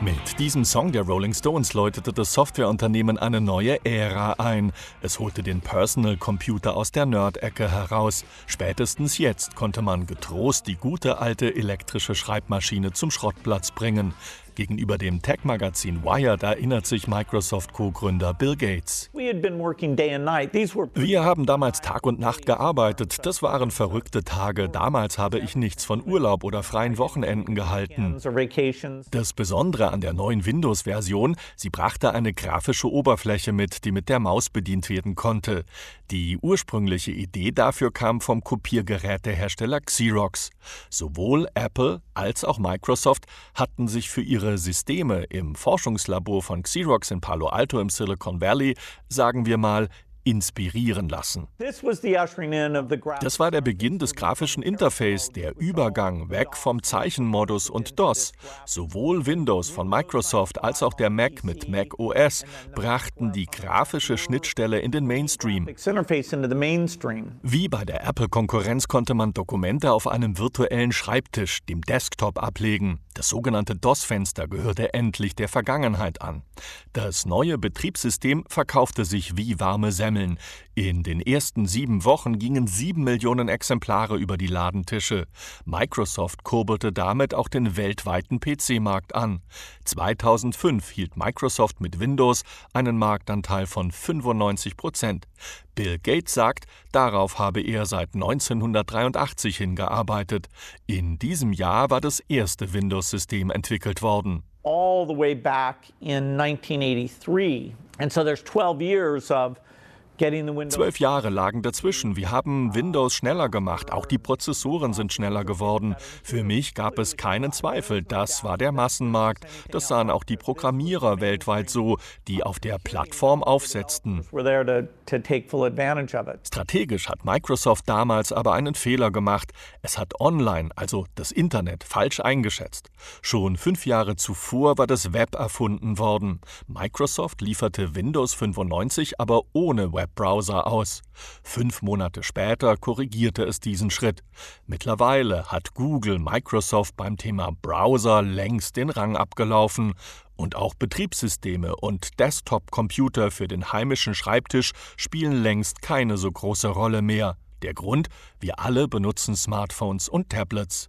Mit diesem Song der Rolling Stones läutete das Softwareunternehmen eine neue Ära ein. Es holte den Personal Computer aus der Nerd-Ecke heraus. Spätestens jetzt konnte man getrost die gute alte elektrische Schreibmaschine zum Schrottplatz bringen. Gegenüber dem Tech-Magazin Wired erinnert sich Microsoft-Co-Gründer Bill Gates. Wir haben damals Tag und Nacht gearbeitet. Das waren verrückte Tage. Damals habe ich nichts von Urlaub oder freien Wochenenden gehalten. Das Besondere an der neuen Windows-Version, sie brachte eine grafische Oberfläche mit, die mit der Maus bedient werden konnte. Die ursprüngliche Idee dafür kam vom Kopiergerätehersteller Xerox. Sowohl Apple als auch Microsoft hatten sich für ihre ihre Systeme im Forschungslabor von Xerox in Palo Alto im Silicon Valley, sagen wir mal, inspirieren lassen. Das war der Beginn des grafischen Interface, der Übergang weg vom Zeichenmodus und DOS. Sowohl Windows von Microsoft als auch der Mac mit Mac OS brachten die grafische Schnittstelle in den Mainstream. Wie bei der Apple-Konkurrenz konnte man Dokumente auf einem virtuellen Schreibtisch, dem Desktop, ablegen. Das sogenannte DOS-Fenster gehörte endlich der Vergangenheit an. Das neue Betriebssystem verkaufte sich wie warme Semmeln. In den ersten sieben Wochen gingen sieben Millionen Exemplare über die Ladentische. Microsoft kurbelte damit auch den weltweiten PC-Markt an. 2005 hielt Microsoft mit Windows einen Marktanteil von 95 Prozent. Bill Gates sagt, darauf habe er seit 1983 hingearbeitet. In diesem Jahr war das erste Windows-System entwickelt worden. All the way back in 1983. And so there's 12 years of Zwölf Jahre lagen dazwischen. Wir haben Windows schneller gemacht. Auch die Prozessoren sind schneller geworden. Für mich gab es keinen Zweifel. Das war der Massenmarkt. Das sahen auch die Programmierer weltweit so, die auf der Plattform aufsetzten. Strategisch hat Microsoft damals aber einen Fehler gemacht. Es hat Online, also das Internet, falsch eingeschätzt. Schon fünf Jahre zuvor war das Web erfunden worden. Microsoft lieferte Windows 95 aber ohne Web Webbrowser aus. Fünf Monate später korrigierte es diesen Schritt. Mittlerweile hat Google Microsoft beim Thema Browser längst den Rang abgelaufen und auch Betriebssysteme und Desktop-Computer für den heimischen Schreibtisch spielen längst keine so große Rolle mehr. Der Grund, wir alle benutzen Smartphones und Tablets.